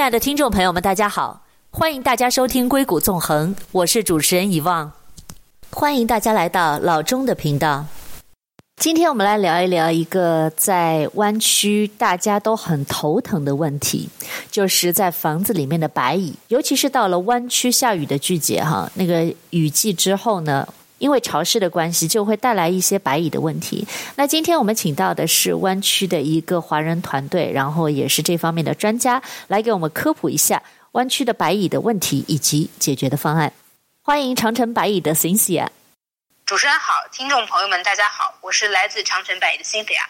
亲爱的听众朋友们，大家好，欢迎大家收听《硅谷纵横》，我是主持人遗忘，欢迎大家来到老钟的频道。今天我们来聊一聊一个在湾区大家都很头疼的问题，就是在房子里面的白蚁，尤其是到了湾区下雨的季节哈，那个雨季之后呢，因为潮湿的关系，就会带来一些白蚁的问题。那今天我们请到的是湾区的一个华人团队，然后也是这方面的专家，来给我们科普一下湾区的白蚁的问题以及解决的方案。欢迎长城白蚁的 Cynthia。主持人好，听众朋友们大家好，我是来自长城白蚁的 Cynthia。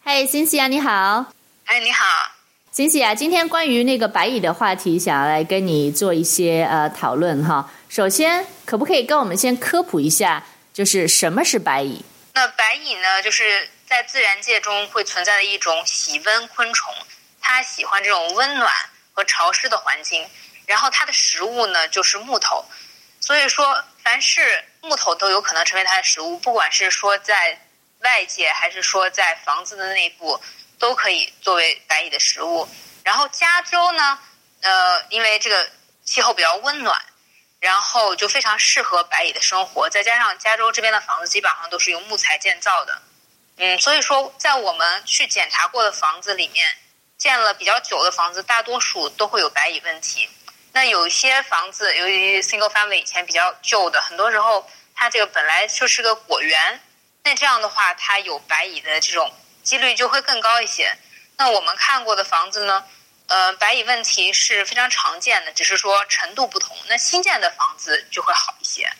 嗨，Cynthia 你好。嗨，你好。Cynthia，今天关于那个白蚁的话题，想要来跟你做一些呃讨论哈。首先，可不可以跟我们先科普一下，就是什么是白蚁？那白蚁呢，就是在自然界中会存在的一种喜温昆虫，它喜欢这种温暖和潮湿的环境，然后它的食物呢就是木头，所以说凡是木头都有可能成为它的食物，不管是说在外界还是说在房子的内部，都可以作为白蚁的食物。然后加州呢，呃，因为这个气候比较温暖。然后就非常适合白蚁的生活，再加上加州这边的房子基本上都是用木材建造的，嗯，所以说在我们去检查过的房子里面，建了比较久的房子，大多数都会有白蚁问题。那有一些房子，由于 single family 以前比较旧的，很多时候它这个本来就是个果园，那这样的话，它有白蚁的这种几率就会更高一些。那我们看过的房子呢？呃，白蚁问题是非常常见的，只是说程度不同。那新建的房子就会好一些。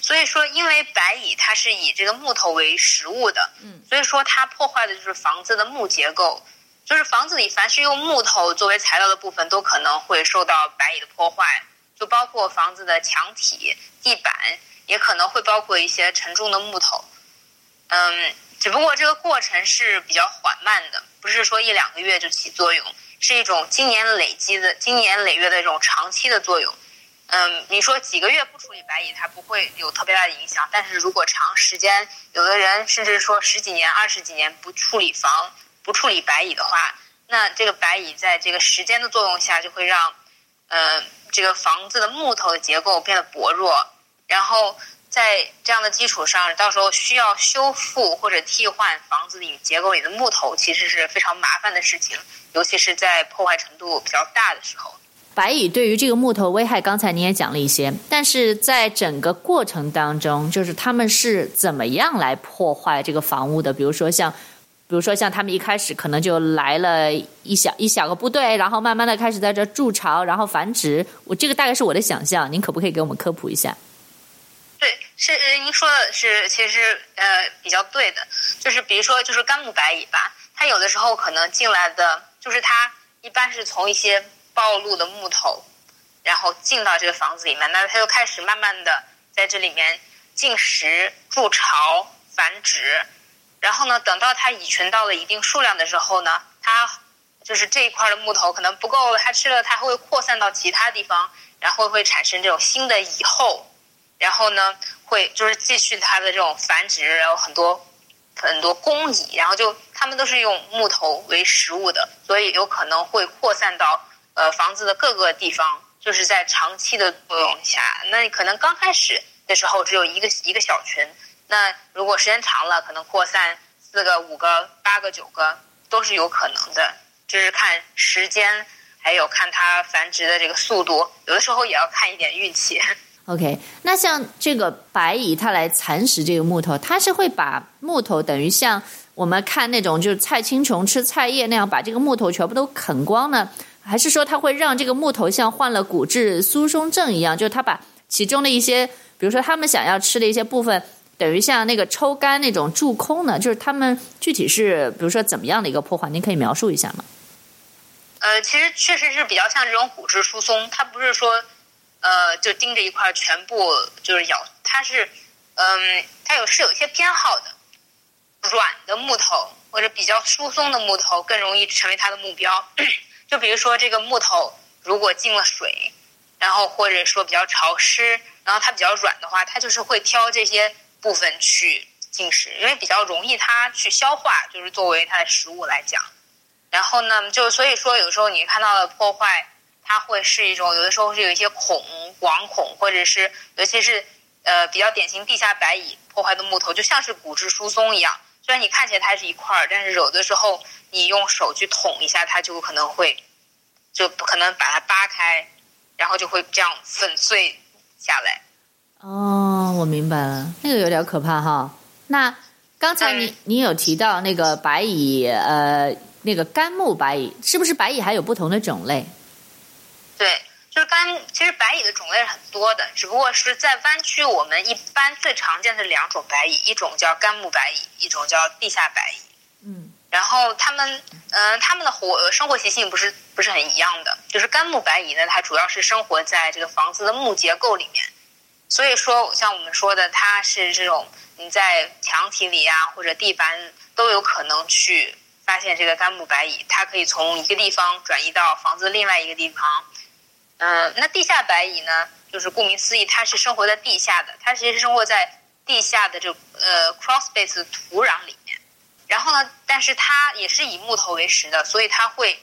所以说，因为白蚁它是以这个木头为食物的，嗯，所以说它破坏的就是房子的木结构，就是房子里凡是用木头作为材料的部分，都可能会受到白蚁的破坏，就包括房子的墙体、地板，也可能会包括一些沉重的木头。嗯，只不过这个过程是比较缓慢的，不是说一两个月就起作用。是一种经年累积的、经年累月的一种长期的作用。嗯，你说几个月不处理白蚁，它不会有特别大的影响。但是如果长时间，有的人甚至说十几年、二十几年不处理房、不处理白蚁的话，那这个白蚁在这个时间的作用下，就会让，呃，这个房子的木头的结构变得薄弱，然后。在这样的基础上，到时候需要修复或者替换房子里结构里的木头，其实是非常麻烦的事情，尤其是在破坏程度比较大的时候。白蚁对于这个木头危害，刚才你也讲了一些，但是在整个过程当中，就是他们是怎么样来破坏这个房屋的？比如说像，比如说像他们一开始可能就来了一小一小个部队，然后慢慢的开始在这筑巢，然后繁殖。我这个大概是我的想象，您可不可以给我们科普一下？是您说的是，其实呃比较对的，就是比如说就是干木白蚁吧，它有的时候可能进来的就是它一般是从一些暴露的木头，然后进到这个房子里面，那它就开始慢慢的在这里面进食、筑巢、繁殖，然后呢，等到它蚁群到了一定数量的时候呢，它就是这一块的木头可能不够了，它吃了，它会扩散到其他地方，然后会产生这种新的蚁后。然后呢，会就是继续它的这种繁殖，然后很多很多工蚁，然后就它们都是用木头为食物的，所以有可能会扩散到呃房子的各个地方，就是在长期的作用下，那可能刚开始的时候只有一个一个小群，那如果时间长了，可能扩散四个、五个、八个、九个都是有可能的，就是看时间，还有看它繁殖的这个速度，有的时候也要看一点运气。OK，那像这个白蚁，它来蚕食这个木头，它是会把木头等于像我们看那种就是菜青虫吃菜叶那样，把这个木头全部都啃光呢？还是说它会让这个木头像患了骨质疏松症一样，就是它把其中的一些，比如说他们想要吃的一些部分，等于像那个抽干那种蛀空呢？就是他们具体是比如说怎么样的一个破坏？您可以描述一下吗？呃，其实确实是比较像这种骨质疏松，它不是说。呃，就盯着一块全部就是咬，它是，嗯，它有是有一些偏好的，软的木头或者比较疏松的木头更容易成为它的目标。就比如说这个木头如果进了水，然后或者说比较潮湿，然后它比较软的话，它就是会挑这些部分去进食，因为比较容易它去消化，就是作为它的食物来讲。然后呢，就所以说有时候你看到的破坏，它会是一种有的时候是有一些孔、网孔，或者是尤其是呃比较典型地下白蚁破坏的木头，就像是骨质疏松一样。虽然你看起来它是一块儿，但是有的时候你用手去捅一下，它就可能会就不可能把它扒开，然后就会这样粉碎下来。哦，我明白了，那个有点可怕哈。那刚才你、嗯、你有提到那个白蚁，呃，那个干木白蚁，是不是白蚁还有不同的种类？对，就是干，其实白蚁的种类是很多的，只不过是在湾区，我们一般最常见的两种白蚁，一种叫干木白蚁，一种叫地下白蚁。嗯，然后它们，嗯、呃，它们的活生活习性不是不是很一样的。就是干木白蚁呢，它主要是生活在这个房子的木结构里面。所以说，像我们说的，它是这种你在墙体里啊，或者地板都有可能去发现这个干木白蚁。它可以从一个地方转移到房子另外一个地方。嗯、呃，那地下白蚁呢，就是顾名思义，它是生活在地下的。它其实是生活在地下的这呃 cross space 土壤里面。然后呢，但是它也是以木头为食的，所以它会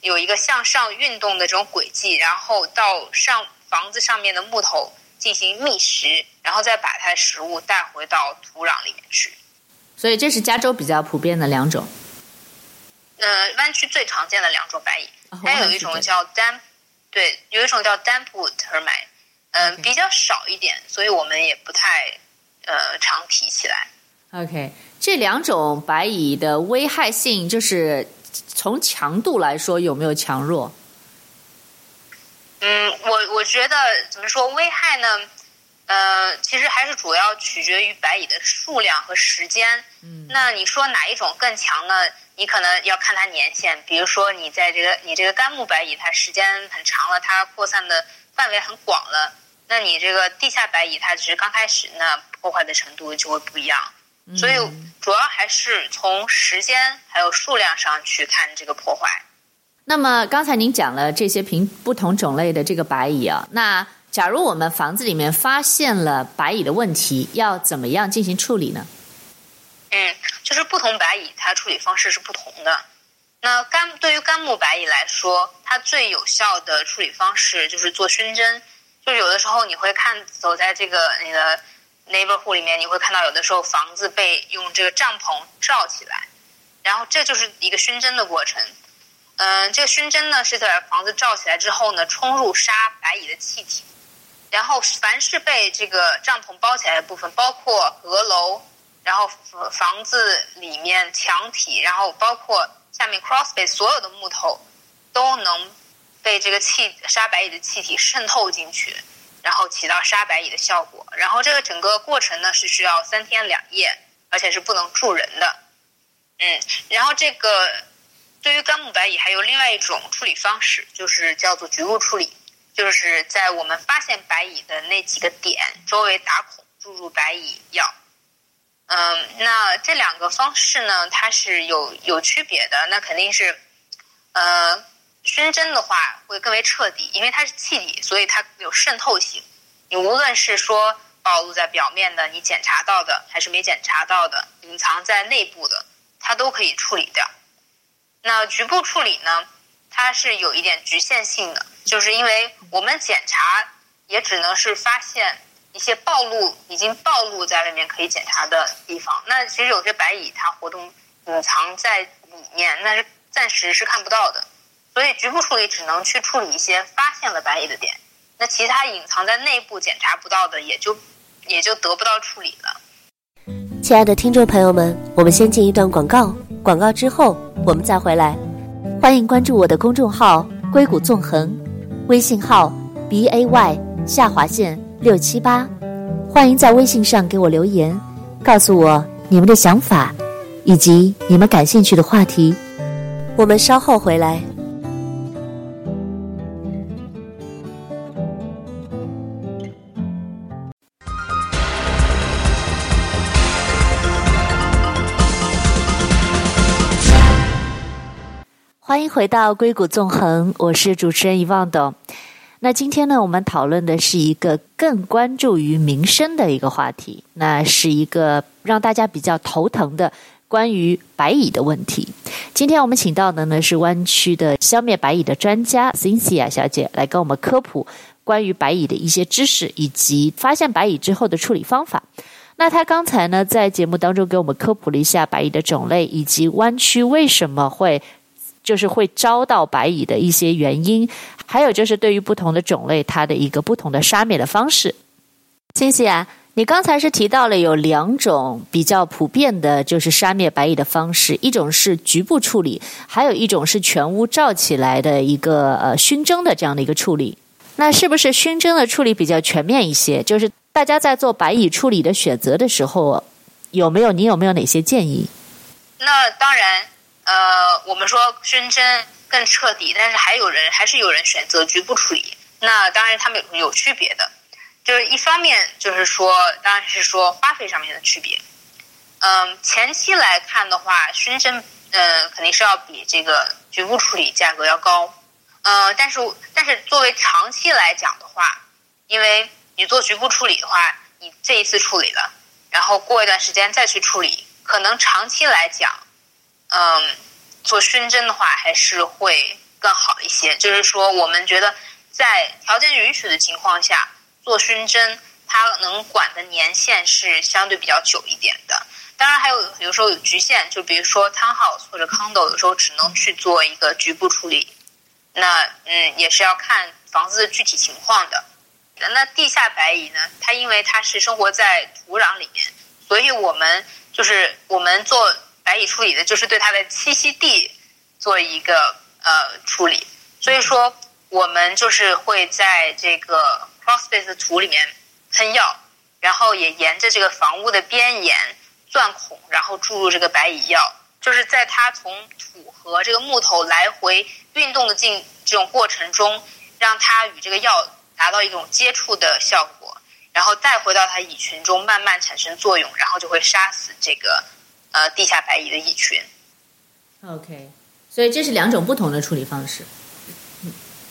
有一个向上运动的这种轨迹，然后到上房子上面的木头。进行觅食，然后再把它的食物带回到土壤里面去。所以这是加州比较普遍的两种。呃，湾区最常见的两种白蚁，哦、还有一种叫 damp，对，有一种叫 dampwood termite，嗯、呃比较少一点，所以我们也不太呃常提起来。OK，这两种白蚁的危害性，就是从强度来说有没有强弱？嗯，我我觉得怎么说危害呢？呃，其实还是主要取决于白蚁的数量和时间。嗯，那你说哪一种更强呢？你可能要看它年限。比如说，你在这个你这个干木白蚁，它时间很长了，它扩散的范围很广了。那你这个地下白蚁，它只是刚开始，那破坏的程度就会不一样。所以主要还是从时间还有数量上去看这个破坏。那么刚才您讲了这些品不同种类的这个白蚁啊，那假如我们房子里面发现了白蚁的问题，要怎么样进行处理呢？嗯，就是不同白蚁它处理方式是不同的。那干对于干木白蚁来说，它最有效的处理方式就是做熏蒸。就有的时候你会看走在这个你的 neighborhood 里面，你会看到有的时候房子被用这个帐篷罩起来，然后这就是一个熏蒸的过程。嗯，这个熏蒸呢是在房子罩起来之后呢，冲入杀白蚁的气体，然后凡是被这个帐篷包起来的部分，包括阁楼，然后房子里面墙体，然后包括下面 cross b a y 所有的木头，都能被这个气杀白蚁的气体渗透进去，然后起到杀白蚁的效果。然后这个整个过程呢是需要三天两夜，而且是不能住人的。嗯，然后这个。对于干木白蚁，还有另外一种处理方式，就是叫做局部处理，就是在我们发现白蚁的那几个点周围打孔，注入白蚁药。嗯，那这两个方式呢，它是有有区别的。那肯定是，呃，熏蒸的话会更为彻底，因为它是气体，所以它有渗透性。你无论是说暴露在表面的，你检查到的，还是没检查到的，隐藏在内部的，它都可以处理掉。那局部处理呢，它是有一点局限性的，就是因为我们检查也只能是发现一些暴露已经暴露在外面可以检查的地方。那其实有些白蚁它活动隐藏在里面，那是暂时是看不到的。所以局部处理只能去处理一些发现了白蚁的点，那其他隐藏在内部检查不到的，也就也就得不到处理了。亲爱的听众朋友们，我们先进一段广告，广告之后我们再回来。欢迎关注我的公众号“硅谷纵横”，微信号 b a y 下划线六七八。欢迎在微信上给我留言，告诉我你们的想法以及你们感兴趣的话题。我们稍后回来。欢迎回到硅谷纵横，我是主持人遗忘董。那今天呢，我们讨论的是一个更关注于民生的一个话题，那是一个让大家比较头疼的关于白蚁的问题。今天我们请到的呢是湾区的消灭白蚁的专家 Cynthia 小姐来跟我们科普关于白蚁的一些知识，以及发现白蚁之后的处理方法。那她刚才呢在节目当中给我们科普了一下白蚁的种类，以及湾区为什么会就是会招到白蚁的一些原因，还有就是对于不同的种类它的一个不同的杀灭的方式。Cynthia。你刚才是提到了有两种比较普遍的，就是杀灭白蚁的方式，一种是局部处理，还有一种是全屋罩起来的一个呃熏蒸的这样的一个处理。那是不是熏蒸的处理比较全面一些？就是大家在做白蚁处理的选择的时候，有没有你有没有哪些建议？那当然，呃，我们说熏蒸更彻底，但是还有人还是有人选择局部处理。那当然，他们有有区别的。就是一方面，就是说，当然是说花费上面的区别。嗯，前期来看的话，熏蒸，嗯，肯定是要比这个局部处理价格要高。嗯，但是但是作为长期来讲的话，因为你做局部处理的话，你这一次处理了，然后过一段时间再去处理，可能长期来讲，嗯，做熏蒸的话还是会更好一些。就是说，我们觉得在条件允许的情况下。做熏蒸，它能管的年限是相对比较久一点的。当然，还有有时候有局限，就比如说 townhouse 或者 condo，有时候只能去做一个局部处理。那嗯，也是要看房子的具体情况的。那地下白蚁呢？它因为它是生活在土壤里面，所以我们就是我们做白蚁处理的，就是对它的栖息地做一个呃处理。所以说，我们就是会在这个。Crossface 的土里面喷药，然后也沿着这个房屋的边沿钻孔，然后注入这个白蚁药，就是在它从土和这个木头来回运动的进这种过程中，让它与这个药达到一种接触的效果，然后带回到它蚁群中慢慢产生作用，然后就会杀死这个呃地下白蚁的蚁群。OK，所以这是两种不同的处理方式。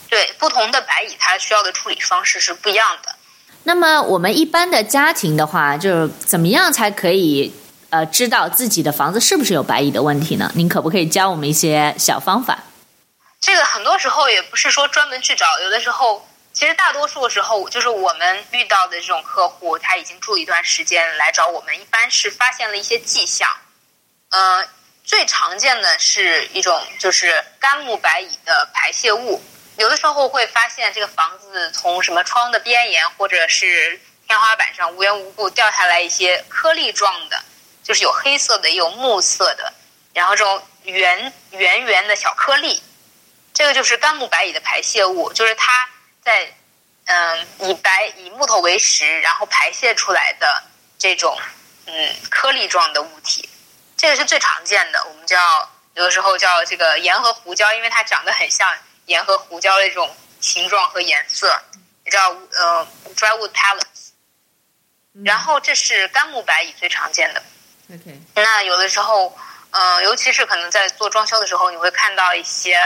对，不同的白蚁，它需要的处理方式是不一样的。那么我们一般的家庭的话，就是怎么样才可以呃知道自己的房子是不是有白蚁的问题呢？您可不可以教我们一些小方法？这个很多时候也不是说专门去找，有的时候其实大多数的时候，就是我们遇到的这种客户，他已经住一段时间来找我们，一般是发现了一些迹象。嗯、呃，最常见的是一种就是干木白蚁的排泄物。有的时候会发现这个房子从什么窗的边沿或者是天花板上无缘无故掉下来一些颗粒状的，就是有黑色的也有木色的，然后这种圆圆圆的小颗粒，这个就是干木白蚁的排泄物，就是它在嗯以白以木头为食，然后排泄出来的这种嗯颗粒状的物体，这个是最常见的，我们叫有的时候叫这个盐和胡椒，因为它长得很像。盐和胡椒的这种形状和颜色，也叫呃 drywood pellets。然后这是干木白蚁最常见的。OK。那有的时候，嗯、呃，尤其是可能在做装修的时候，你会看到一些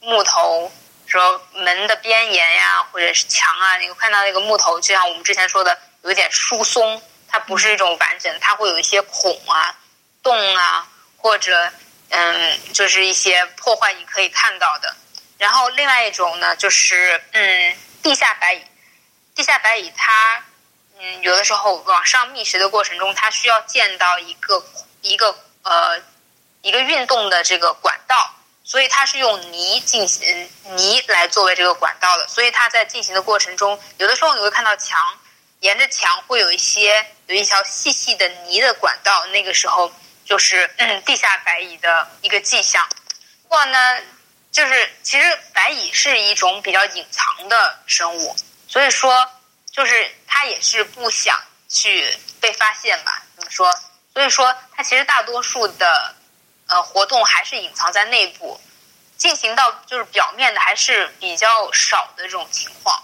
木头，说门的边沿呀，或者是墙啊，你会看到那个木头，就像我们之前说的，有一点疏松，它不是一种完整，它会有一些孔啊、洞啊，或者嗯，就是一些破坏，你可以看到的。然后另外一种呢，就是嗯，地下白蚁。地下白蚁它嗯，有的时候往上觅食的过程中，它需要见到一个一个呃一个运动的这个管道，所以它是用泥进行泥来作为这个管道的。所以它在进行的过程中，有的时候你会看到墙沿着墙会有一些有一条细细的泥的管道，那个时候就是嗯地下白蚁的一个迹象。不过呢。就是其实白蚁是一种比较隐藏的生物，所以说就是它也是不想去被发现吧？怎么说？所以说它其实大多数的呃活动还是隐藏在内部，进行到就是表面的还是比较少的这种情况。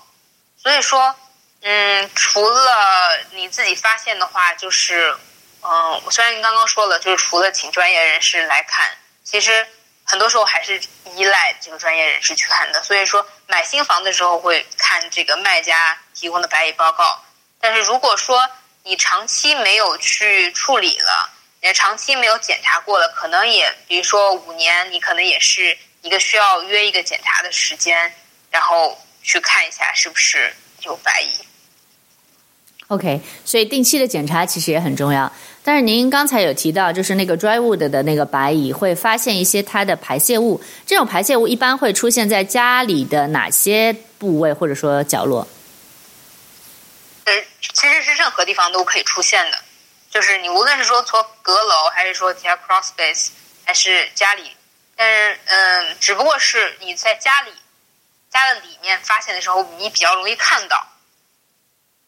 所以说，嗯，除了你自己发现的话，就是嗯，虽然您刚刚说了，就是除了请专业人士来看，其实。很多时候还是依赖这个专业人士去看的，所以说买新房的时候会看这个卖家提供的白蚁报告。但是如果说你长期没有去处理了，也长期没有检查过了，可能也比如说五年，你可能也是一个需要约一个检查的时间，然后去看一下是不是有白蚁。OK，所以定期的检查其实也很重要。但是您刚才有提到，就是那个 drywood 的那个白蚁会发现一些它的排泄物，这种排泄物一般会出现在家里的哪些部位或者说角落？呃，其实是任何地方都可以出现的，就是你无论是说从阁楼，还是说其他 crawl space，还是家里，但是嗯，只不过是你在家里家的里面发现的时候，你比较容易看到。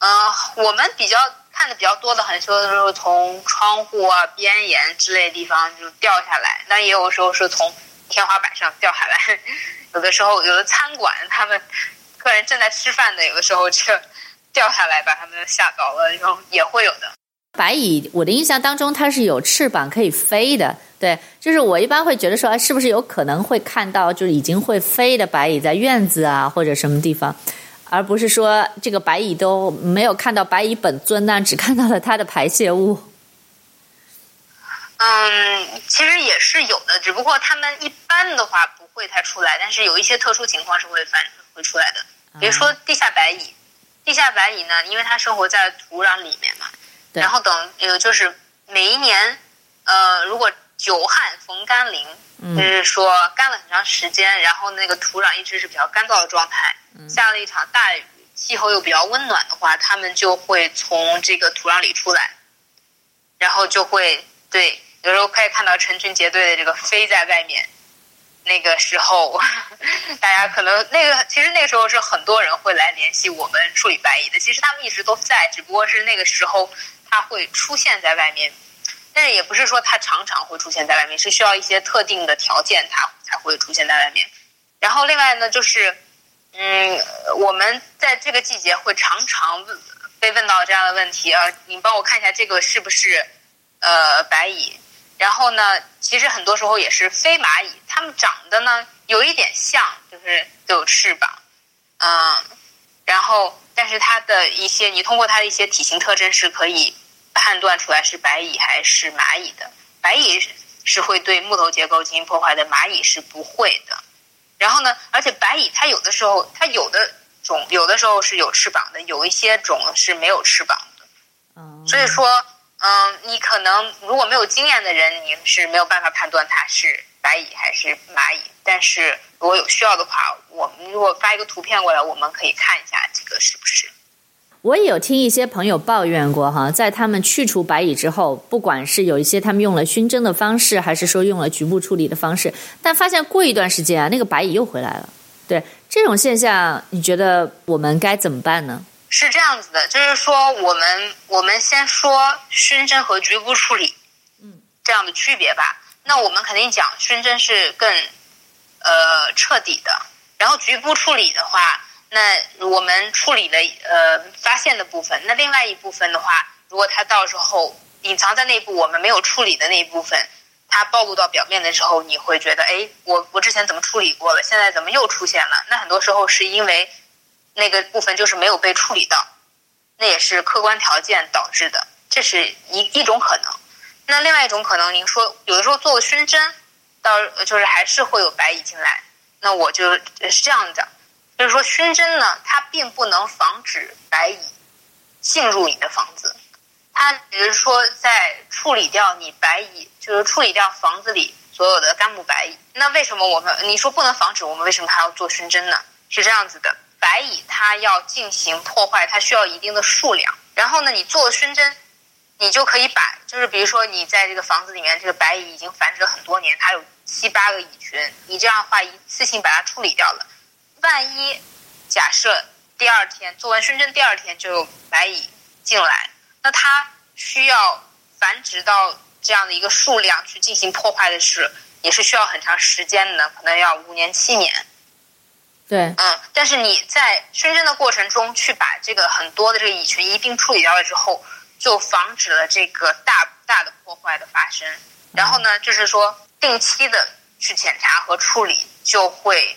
嗯、我们比较。看的比较多的，很多的时候从窗户啊、边沿之类的地方就掉下来，那也有时候是从天花板上掉下来。有的时候，有的餐馆他们客人正在吃饭的，有的时候就 掉下来把他们吓到了，然后也会有的。白蚁，我的印象当中它是有翅膀可以飞的，对，就是我一般会觉得说，哎是不是有可能会看到就是已经会飞的白蚁在院子啊或者什么地方。而不是说这个白蚁都没有看到白蚁本尊呢，只看到了它的排泄物。嗯，其实也是有的，只不过他们一般的话不会太出来，但是有一些特殊情况是会反会出来的。比如说地下白蚁，地下白蚁呢，因为它生活在土壤里面嘛，然后等呃就是每一年呃如果久旱逢甘霖，嗯、就是说干了很长时间，然后那个土壤一直是比较干燥的状态。下了一场大雨，气候又比较温暖的话，它们就会从这个土壤里出来，然后就会对，有时候可以看到成群结队的这个飞在外面。那个时候，大家可能那个其实那个时候是很多人会来联系我们处理白蚁的。其实他们一直都在，只不过是那个时候它会出现在外面，但是也不是说它常常会出现在外面，是需要一些特定的条件它才会出现在外面。然后另外呢，就是。嗯，我们在这个季节会常常被问到这样的问题啊，你帮我看一下这个是不是呃白蚁？然后呢，其实很多时候也是飞蚂蚁，它们长得呢有一点像，就是都有翅膀，嗯，然后但是它的一些，你通过它的一些体型特征是可以判断出来是白蚁还是蚂蚁的。白蚁是会对木头结构进行破坏的，蚂蚁是不会的。然后呢，而且白蚁它有的时候，它有的种有的时候是有翅膀的，有一些种是没有翅膀的。嗯，所以说，嗯，你可能如果没有经验的人，你是没有办法判断它是白蚁还是蚂蚁。但是如果有需要的话，我们如果发一个图片过来，我们可以看一下这个是不是。我也有听一些朋友抱怨过哈，在他们去除白蚁之后，不管是有一些他们用了熏蒸的方式，还是说用了局部处理的方式，但发现过一段时间啊，那个白蚁又回来了。对这种现象，你觉得我们该怎么办呢？是这样子的，就是说我们我们先说熏蒸和局部处理，嗯，这样的区别吧。那我们肯定讲熏蒸是更呃彻底的，然后局部处理的话。那我们处理了呃发现的部分，那另外一部分的话，如果它到时候隐藏在内部，我们没有处理的那一部分，它暴露到表面的时候，你会觉得，哎，我我之前怎么处理过了，现在怎么又出现了？那很多时候是因为那个部分就是没有被处理到，那也是客观条件导致的，这是一一种可能。那另外一种可能，您说有的时候做个熏蒸，到就是还是会有白蚁进来，那我就是这样的。就是说，熏蒸呢，它并不能防止白蚁进入你的房子，它只是说在处理掉你白蚁，就是处理掉房子里所有的干木白蚁。那为什么我们你说不能防止，我们为什么还要做熏蒸呢？是这样子的，白蚁它要进行破坏，它需要一定的数量。然后呢，你做熏蒸，你就可以把，就是比如说你在这个房子里面，这个白蚁已经繁殖了很多年，它有七八个蚁群，你这样的话一次性把它处理掉了。万一假设第二天做完熏蒸，第二天就有白蚁进来，那它需要繁殖到这样的一个数量去进行破坏的是，也是需要很长时间的，可能要五年七年。对，嗯，但是你在熏蒸的过程中去把这个很多的这个蚁群一并处理掉了之后，就防止了这个大大的破坏的发生。然后呢，就是说定期的去检查和处理，就会。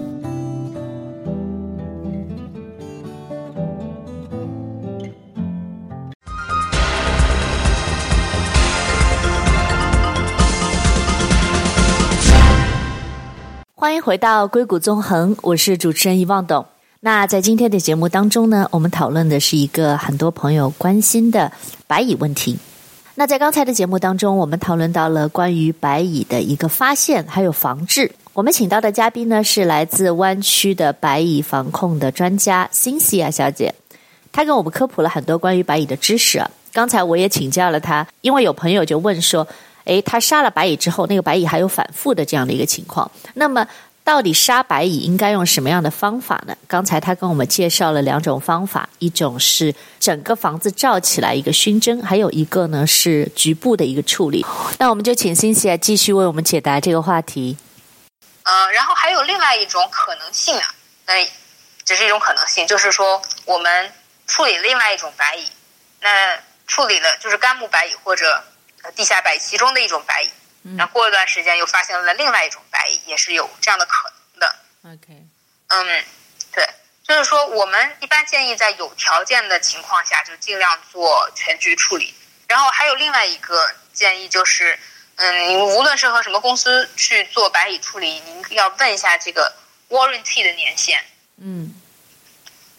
回到硅谷纵横，我是主持人遗忘董。那在今天的节目当中呢，我们讨论的是一个很多朋友关心的白蚁问题。那在刚才的节目当中，我们讨论到了关于白蚁的一个发现还有防治。我们请到的嘉宾呢是来自湾区的白蚁防控的专家辛西亚小姐，她跟我们科普了很多关于白蚁的知识。刚才我也请教了她，因为有朋友就问说。诶，他杀了白蚁之后，那个白蚁还有反复的这样的一个情况。那么，到底杀白蚁应该用什么样的方法呢？刚才他跟我们介绍了两种方法，一种是整个房子罩起来一个熏蒸，还有一个呢是局部的一个处理。那我们就请辛西来继续为我们解答这个话题。呃，然后还有另外一种可能性啊，那只是一种可能性，就是说我们处理另外一种白蚁，那处理了就是干木白蚁或者。地下白蚁其中的一种白蚁，然后过一段时间又发现了另外一种白蚁，也是有这样的可能的。OK，嗯，对，就是说我们一般建议在有条件的情况下就尽量做全局处理。然后还有另外一个建议就是，嗯，你无论是和什么公司去做白蚁处理，您要问一下这个 warranty 的年限。嗯，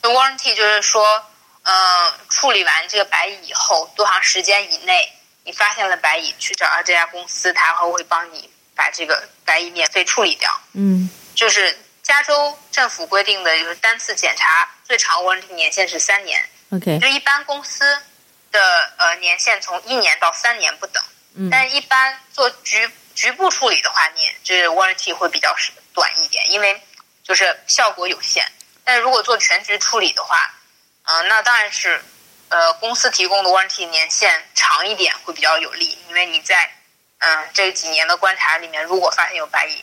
就 warranty 就是说，嗯，处理完这个白蚁以后多长时间以内。你发现了白蚁，去找到这家公司，他会会帮你把这个白蚁免费处理掉。嗯，就是加州政府规定的，就是单次检查最长 warranty 年限是三年。OK，就一般公司的呃年限从一年到三年不等。嗯，但是一般做局局部处理的话，你这 warranty 会比较短一点，因为就是效果有限。但是如果做全局处理的话，嗯、呃，那当然是。呃，公司提供的 warranty 年限长一点会比较有利，因为你在嗯、呃、这几年的观察里面，如果发现有白蚁，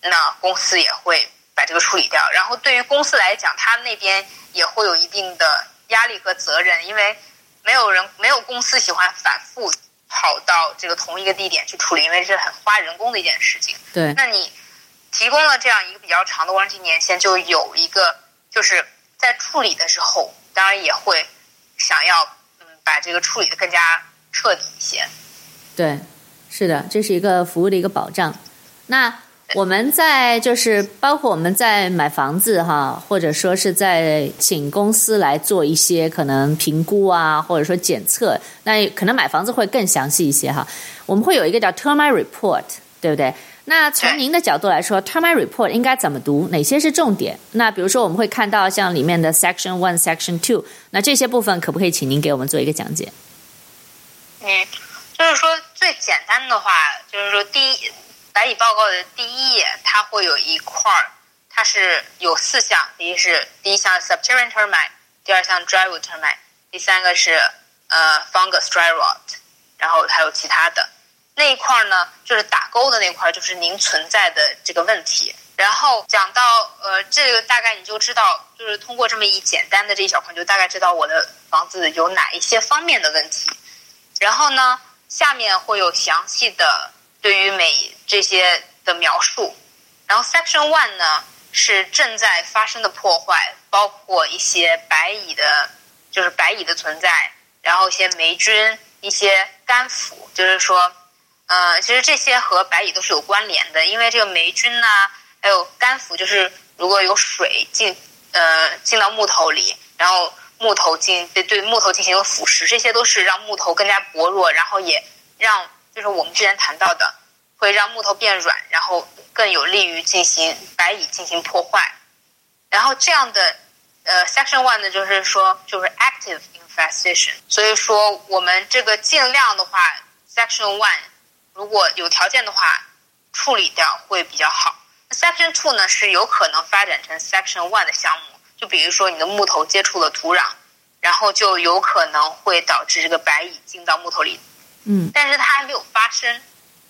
那公司也会把这个处理掉。然后对于公司来讲，他那边也会有一定的压力和责任，因为没有人没有公司喜欢反复跑到这个同一个地点去处理，因为这是很花人工的一件事情。对，那你提供了这样一个比较长的 warranty 年限，就有一个就是在处理的时候，当然也会。想要嗯把这个处理的更加彻底一些，对，是的，这是一个服务的一个保障。那我们在就是包括我们在买房子哈，或者说是在请公司来做一些可能评估啊，或者说检测，那可能买房子会更详细一些哈。我们会有一个叫 Termite Report，对不对？那从您的角度来说，Termite Report 应该怎么读？哪些是重点？那比如说我们会看到像里面的 Section One、Section Two，那这些部分可不可以请您给我们做一个讲解？嗯，就是说最简单的话，就是说第一白蚁报告的第一页，它会有一块儿，它是有四项，第一是第一项 Subterranean Termite，第二项 Drywood Termite，第三个是呃 Fungus Dry Rot，然后还有其他的。那一块呢，就是打勾的那块，就是您存在的这个问题。然后讲到呃，这个大概你就知道，就是通过这么一简单的这一小块，就大概知道我的房子有哪一些方面的问题。然后呢，下面会有详细的对于每这些的描述。然后 Section One 呢，是正在发生的破坏，包括一些白蚁的，就是白蚁的存在，然后一些霉菌、一些干腐，就是说。呃，其实这些和白蚁都是有关联的，因为这个霉菌呐、还有干腐，就是如果有水进呃进到木头里，然后木头进对对木头进行了腐蚀，这些都是让木头更加薄弱，然后也让就是我们之前谈到的，会让木头变软，然后更有利于进行白蚁进行破坏。然后这样的呃 section one 呢，就是说就是 active infestation，所以说我们这个尽量的话 section one。如果有条件的话，处理掉会比较好。Section Two 呢，是有可能发展成 Section One 的项目，就比如说你的木头接触了土壤，然后就有可能会导致这个白蚁进到木头里。嗯，但是它还没有发生，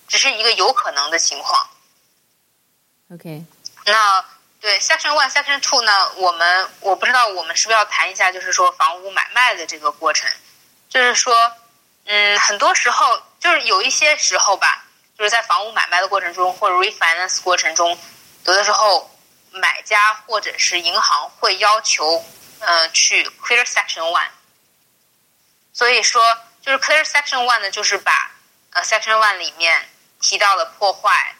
只是一个有可能的情况。OK，那对 Section One、Section Two 呢？我们我不知道，我们是不是要谈一下，就是说房屋买卖的这个过程，就是说，嗯，很多时候就是有一些时候吧，就是在房屋买卖的过程中或者 refinance 过程中，有的时候买家或者是银行会要求，呃，去 clear Section One。所以说，就是 clear Section One 呢，就是把呃 Section One 里面提到的破坏。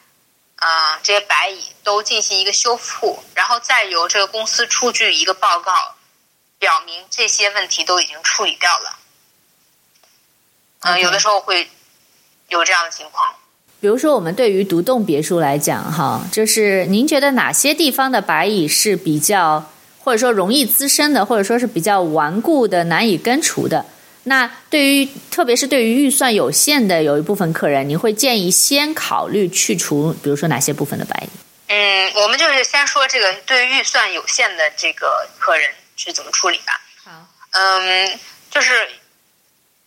啊、呃，这些白蚁都进行一个修复，然后再由这个公司出具一个报告，表明这些问题都已经处理掉了。嗯、呃，有的时候会有这样的情况。比如说，我们对于独栋别墅来讲，哈，就是您觉得哪些地方的白蚁是比较，或者说容易滋生的，或者说是比较顽固的、难以根除的？那对于，特别是对于预算有限的有一部分客人，您会建议先考虑去除，比如说哪些部分的白蚁？嗯，我们就是先说这个对于预算有限的这个客人是怎么处理吧。好，嗯，就是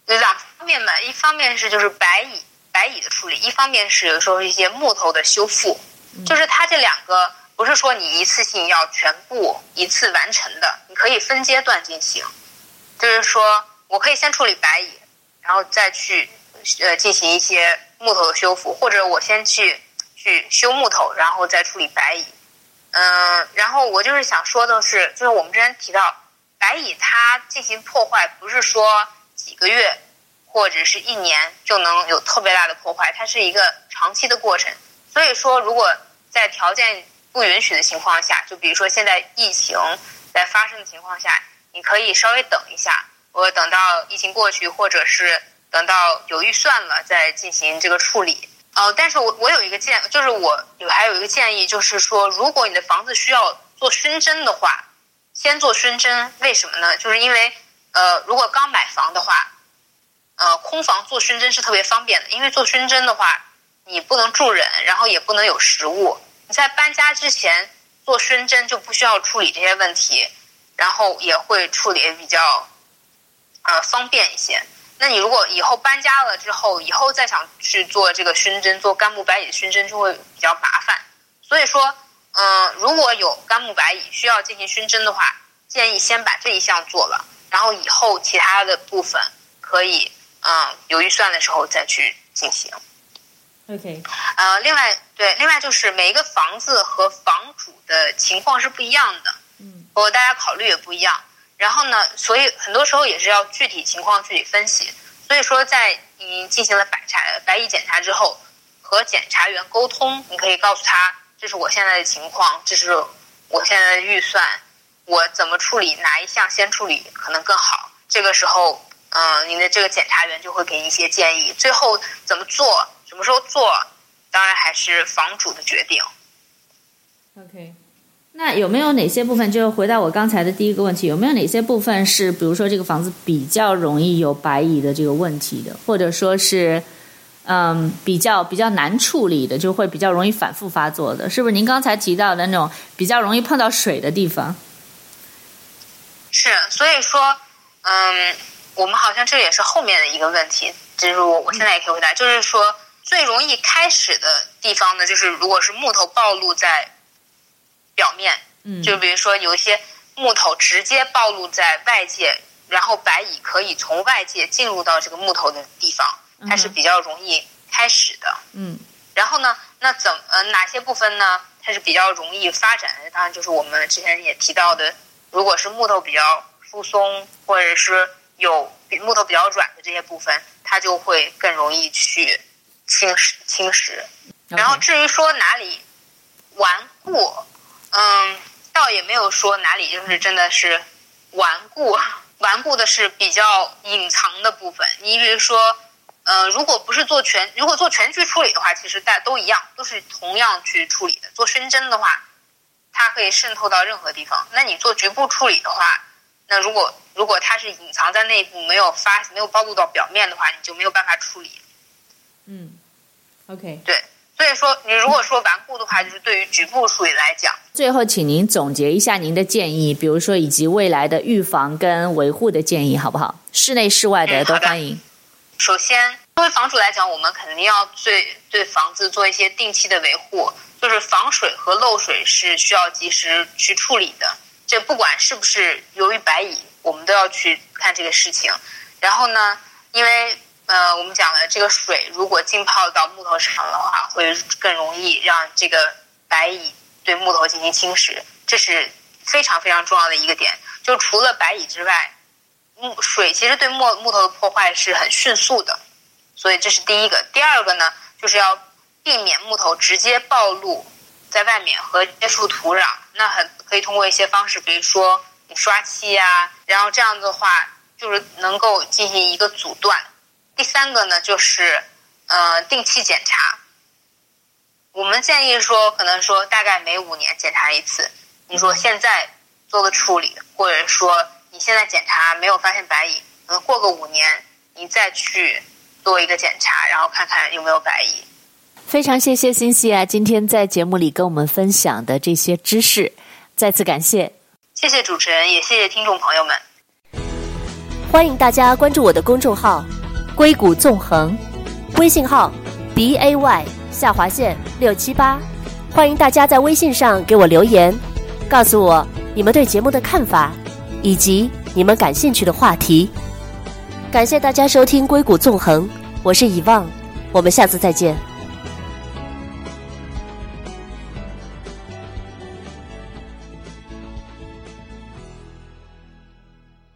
两方面嘛，一方面是就是白蚁白蚁的处理，一方面是有时候一些木头的修复，嗯、就是它这两个不是说你一次性要全部一次完成的，你可以分阶段进行，就是说。我可以先处理白蚁，然后再去呃进行一些木头的修复，或者我先去去修木头，然后再处理白蚁。嗯、呃，然后我就是想说的是，就是我们之前提到白蚁它进行破坏，不是说几个月或者是一年就能有特别大的破坏，它是一个长期的过程。所以说，如果在条件不允许的情况下，就比如说现在疫情在发生的情况下，你可以稍微等一下。我等到疫情过去，或者是等到有预算了再进行这个处理。呃，但是我我有一个建，就是我有还有一个建议，就是说，如果你的房子需要做熏蒸的话，先做熏蒸。为什么呢？就是因为呃，如果刚买房的话，呃，空房做熏蒸是特别方便的，因为做熏蒸的话，你不能住人，然后也不能有食物。你在搬家之前做熏蒸就不需要处理这些问题，然后也会处理比较。呃，方便一些。那你如果以后搬家了之后，以后再想去做这个熏蒸，做干木白蚁熏蒸就会比较麻烦。所以说，嗯、如果有干木白蚁需要进行熏蒸的话，建议先把这一项做了，然后以后其他的部分可以，嗯、呃，有预算的时候再去进行。OK。呃，另外，对，另外就是每一个房子和房主的情况是不一样的，嗯，包括大家考虑也不一样。然后呢，所以很多时候也是要具体情况具体分析。所以说，在你进行了白查白蚁检查之后，和检查员沟通，你可以告诉他，这是我现在的情况，这是我现在的预算，我怎么处理，哪一项先处理可能更好。这个时候，嗯、呃，您的这个检查员就会给你一些建议。最后怎么做，什么时候做，当然还是房主的决定。OK。那有没有哪些部分？就回到我刚才的第一个问题，有没有哪些部分是，比如说这个房子比较容易有白蚁的这个问题的，或者说是，嗯，比较比较难处理的，就会比较容易反复发作的，是不是？您刚才提到的那种比较容易碰到水的地方？是，所以说，嗯，我们好像这也是后面的一个问题，就是我我现在也可以回答，就是说最容易开始的地方呢，就是如果是木头暴露在。表面，嗯，就比如说有一些木头直接暴露在外界，然后白蚁可以从外界进入到这个木头的地方，它是比较容易开始的，嗯。然后呢，那怎呃哪些部分呢？它是比较容易发展的？当然就是我们之前也提到的，如果是木头比较疏松，或者是有比木头比较软的这些部分，它就会更容易去侵蚀侵蚀。然后至于说哪里顽固。嗯，倒也没有说哪里就是真的是顽固，顽固的是比较隐藏的部分。你比如说，呃，如果不是做全，如果做全区处理的话，其实大家都一样，都是同样去处理的。做深针的话，它可以渗透到任何地方。那你做局部处理的话，那如果如果它是隐藏在内部，没有发没有暴露到表面的话，你就没有办法处理。嗯，OK，对。所以说，你如果说顽固的话，就是对于局部处理来讲。最后，请您总结一下您的建议，比如说以及未来的预防跟维护的建议，好不好？室内室外的都欢迎。首先，作为房主来讲，我们肯定要对对房子做一些定期的维护，就是防水和漏水是需要及时去处理的。这不管是不是由于白蚁，我们都要去看这个事情。然后呢，因为呃，我们讲了这个水如果浸泡到木头上的话，会更容易让这个白蚁对木头进行侵蚀，这是非常非常重要的一个点。就除了白蚁之外，木水其实对木木头的破坏是很迅速的，所以这是第一个。第二个呢，就是要避免木头直接暴露在外面和接触土壤。那很可以通过一些方式，比如说刷漆呀，然后这样的话就是能够进行一个阻断。第三个呢，就是呃定期检查。我们建议说，可能说大概每五年检查一次。你说现在做个处理，或者说你现在检查没有发现白蚁，可能过个五年你再去做一个检查，然后看看有没有白蚁。非常谢谢欣西啊，今天在节目里跟我们分享的这些知识，再次感谢。谢谢主持人，也谢谢听众朋友们。欢迎大家关注我的公众号“硅谷纵横”，微信号 b a y 下划线六七八。欢迎大家在微信上给我留言，告诉我你们对节目的看法，以及你们感兴趣的话题。感谢大家收听《硅谷纵横》，我是以望，我们下次再见。